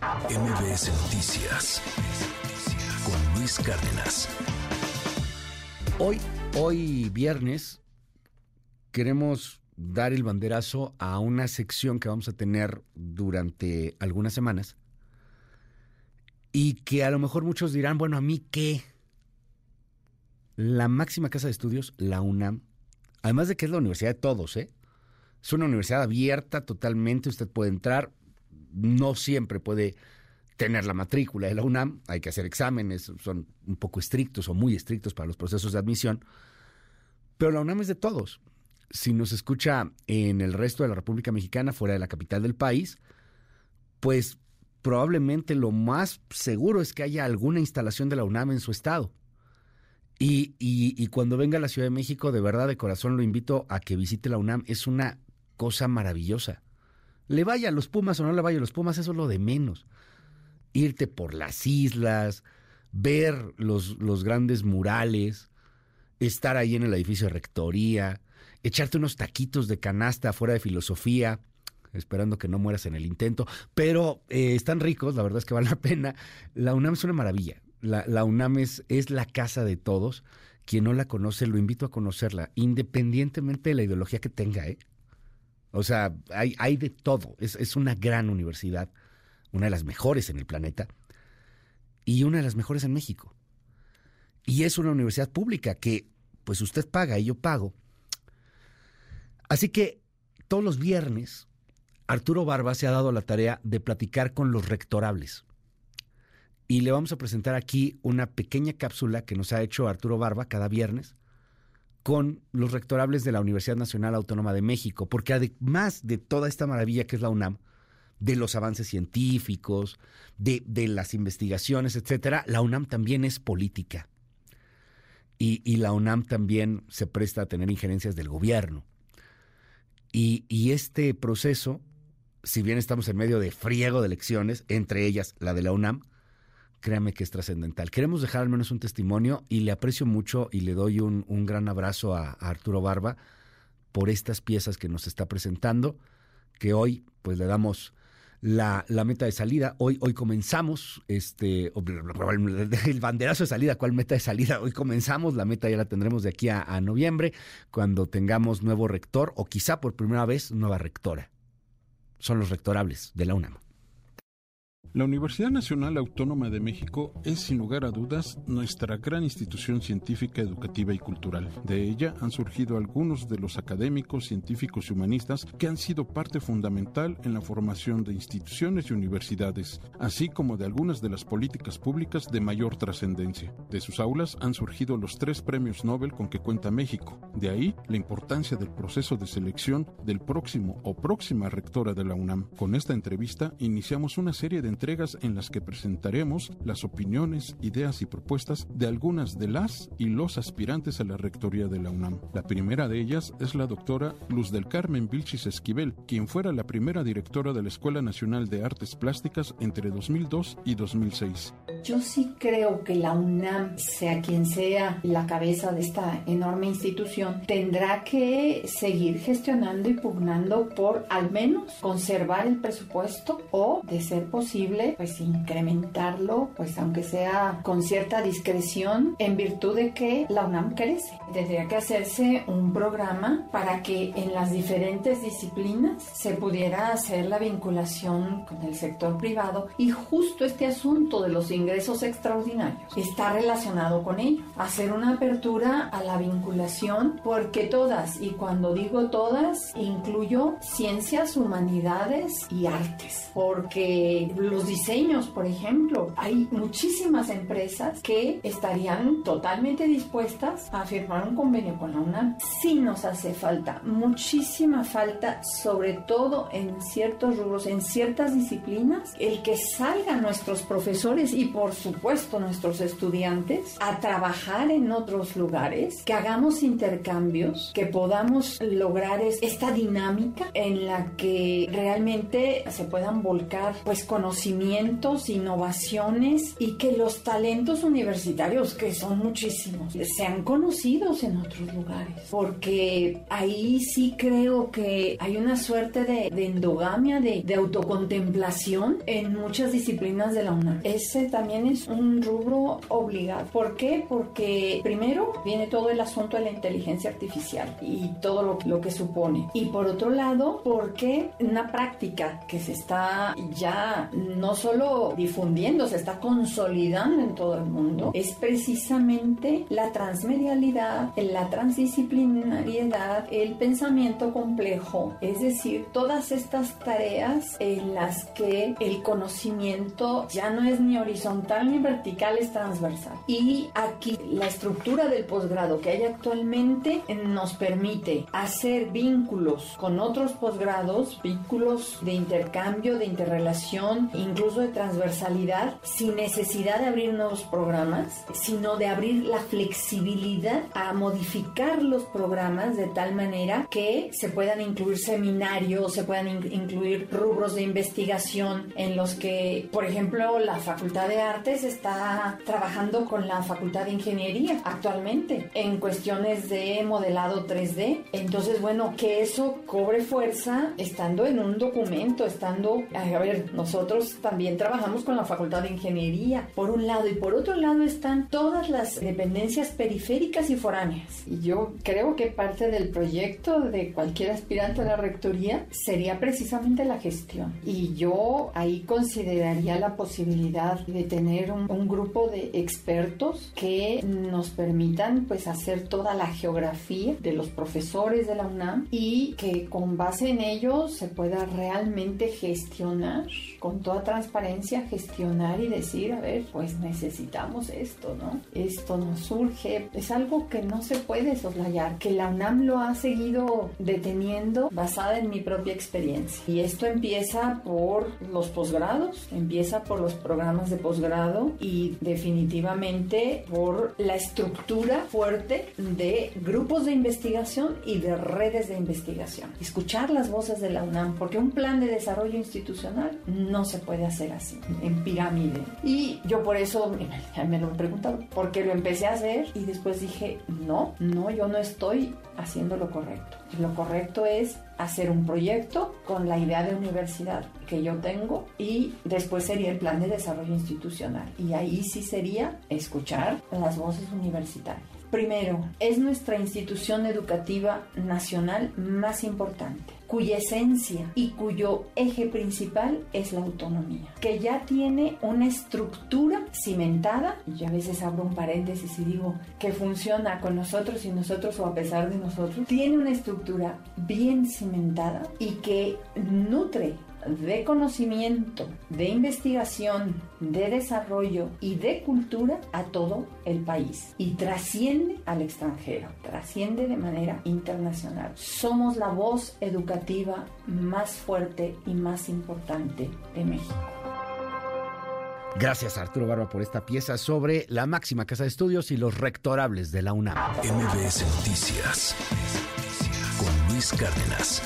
MBS Noticias con Luis Cárdenas. Hoy, hoy viernes, queremos dar el banderazo a una sección que vamos a tener durante algunas semanas y que a lo mejor muchos dirán, bueno, ¿a mí qué? La máxima casa de estudios, la UNAM, además de que es la universidad de todos, ¿eh? Es una universidad abierta totalmente, usted puede entrar, no siempre puede tener la matrícula de la UNAM, hay que hacer exámenes, son un poco estrictos o muy estrictos para los procesos de admisión, pero la UNAM es de todos. Si nos escucha en el resto de la República Mexicana, fuera de la capital del país, pues probablemente lo más seguro es que haya alguna instalación de la UNAM en su estado. Y, y, cuando venga a la Ciudad de México, de verdad, de corazón, lo invito a que visite la UNAM. Es una cosa maravillosa. Le vaya a los Pumas o no le vaya a los Pumas, eso es lo de menos. Irte por las islas, ver los, los grandes murales, estar ahí en el edificio de rectoría, echarte unos taquitos de canasta fuera de filosofía, esperando que no mueras en el intento, pero eh, están ricos, la verdad es que vale la pena. La UNAM es una maravilla. La, la UNAM es, es, la casa de todos. Quien no la conoce, lo invito a conocerla, independientemente de la ideología que tenga. ¿eh? O sea, hay, de todo. Es, es una gran universidad, una de las mejores en el planeta y una de las mejores en México. Y es una universidad pública que, pues usted paga y yo pago. Así que todos los viernes Arturo Barba se ha dado la tarea de platicar con los rectorables. Y le vamos a presentar aquí una pequeña cápsula que nos ha hecho Arturo Barba cada viernes con los rectorables de la Universidad Nacional Autónoma de México, porque además de toda esta maravilla que es la UNAM, de los avances científicos, de, las investigaciones, etcétera, la UNAM también es política. Y, y, la UNAM también se presta a tener injerencias del gobierno. Y, y este proceso si bien estamos en medio de friego de elecciones, entre ellas la de la UNAM, créame que es trascendental. Queremos dejar al menos un testimonio y le aprecio mucho y le doy un, gran abrazo a, Arturo Barba por estas piezas que nos está presentando, que hoy pues le damos la, meta de salida. Hoy, hoy comenzamos, este, el banderazo de salida, ¿cuál meta de salida? Hoy comenzamos, la meta ya la tendremos de aquí a noviembre, cuando tengamos nuevo rector o quizá por primera vez nueva rectora son los rectorables de la UNAM. La Universidad Nacional Autónoma de México es sin lugar a dudas nuestra gran institución científica, educativa y cultural. De ella han surgido algunos de los académicos, científicos y humanistas que han sido parte fundamental en la formación de instituciones y universidades, así como de algunas de las políticas públicas de mayor trascendencia. De sus aulas han surgido los tres premios Nobel con que cuenta México. De ahí la importancia del proceso de selección del próximo o próxima rectora de la UNAM. Con esta entrevista iniciamos una serie de entregas en las que presentaremos las opiniones, ideas y propuestas de algunas de las y los aspirantes a la rectoría de la UNAM. La primera de ellas es la doctora Luz del Carmen Vilchis Esquivel, quien fuera la primera directora de la Escuela Nacional de Artes Plásticas entre 2002 y 2006. Yo sí creo que la UNAM, sea quien sea la cabeza de esta enorme institución, tendrá que seguir gestionando y pugnando por al menos conservar el presupuesto o, de ser posible, pues incrementarlo, pues aunque sea con cierta discreción, en virtud de que la UNAM crece. Tendría que hacerse un programa para que en las diferentes disciplinas se pudiera hacer la vinculación con el sector privado y justo este asunto de los ingresos extraordinarios está relacionado con ello. Hacer una apertura a la vinculación porque todas, y cuando digo todas, incluyo ciencias, humanidades y artes, porque los diseños, por ejemplo. Hay muchísimas empresas que estarían totalmente dispuestas a firmar un convenio con la UNAM. Sí nos hace falta, muchísima falta, sobre todo en ciertos rubros, en ciertas disciplinas, el que salgan nuestros profesores y por supuesto nuestros estudiantes a trabajar en otros lugares, que hagamos intercambios, que podamos lograr esta dinámica en la que realmente se puedan volcar pues conocimientos conocimientos, innovaciones y que los talentos universitarios, que son muchísimos, sean conocidos en otros lugares. Porque ahí sí creo que hay una suerte de, endogamia, de, de, autocontemplación en muchas disciplinas de la UNAM. Ese también es un rubro obligado. ¿Por qué? Porque primero viene todo el asunto de la inteligencia artificial y todo lo, lo que supone. Y por otro lado, porque una práctica que se está ya no solo difundiendo, se está consolidando en todo el mundo, es precisamente la transmedialidad, la transdisciplinariedad, el pensamiento complejo, es decir, todas estas tareas en las que el conocimiento ya no es ni horizontal ni vertical, es transversal. Y aquí la estructura del posgrado que hay actualmente nos permite hacer vínculos con otros posgrados, vínculos de intercambio, de interrelación, incluso de transversalidad, sin necesidad de abrir nuevos programas, sino de abrir la flexibilidad a modificar los programas de tal manera que se puedan incluir seminarios, se puedan incluir rubros de investigación en los que, por ejemplo, la Facultad de Artes está trabajando con la Facultad de Ingeniería actualmente en cuestiones de modelado 3D. Entonces, bueno, que eso cobre fuerza estando en un documento, estando, a ver, nosotros también trabajamos con la Facultad de Ingeniería, por un lado, y por otro lado están todas las dependencias periféricas y foráneas. Y yo creo que parte del proyecto de cualquier aspirante a la rectoría sería precisamente la gestión. Y yo ahí consideraría la posibilidad de tener un, grupo de expertos que nos permitan pues hacer toda la geografía de los profesores de la UNAM y que con base en ello se pueda realmente gestionar con toda transparencia, gestionar y decir, a ver, pues necesitamos esto, ¿no? Esto nos surge. Es algo que no se puede soslayar, que la UNAM lo ha seguido deteniendo basada en mi propia experiencia. Y esto empieza por los posgrados, empieza por los programas de posgrado y definitivamente por la estructura fuerte de grupos de investigación y de redes de investigación. Escuchar las voces de la UNAM, porque un plan de desarrollo institucional no se puede hacer así, en pirámide. Y yo por eso me lo he preguntado, porque lo empecé a hacer y después dije, no, no, yo no estoy haciendo lo correcto. Lo correcto es hacer un proyecto con la idea de universidad que yo tengo y después sería el plan de desarrollo institucional. Y ahí sí sería escuchar las voces universitarias. Primero, es nuestra institución educativa nacional más importante, cuya esencia y cuyo eje principal es la autonomía, que ya tiene una estructura cimentada, y a veces abro un paréntesis y digo que funciona con nosotros y nosotros o a pesar de nosotros, tiene una estructura bien cimentada y que nutre de conocimiento, de investigación, de desarrollo y de cultura a todo el país y trasciende al extranjero, trasciende de manera internacional. Somos la voz educativa más fuerte y más importante de México. Gracias Arturo Barba por esta pieza sobre la máxima casa de estudios y los rectorables de la UNAM. MBS Noticias con Luis Cárdenas.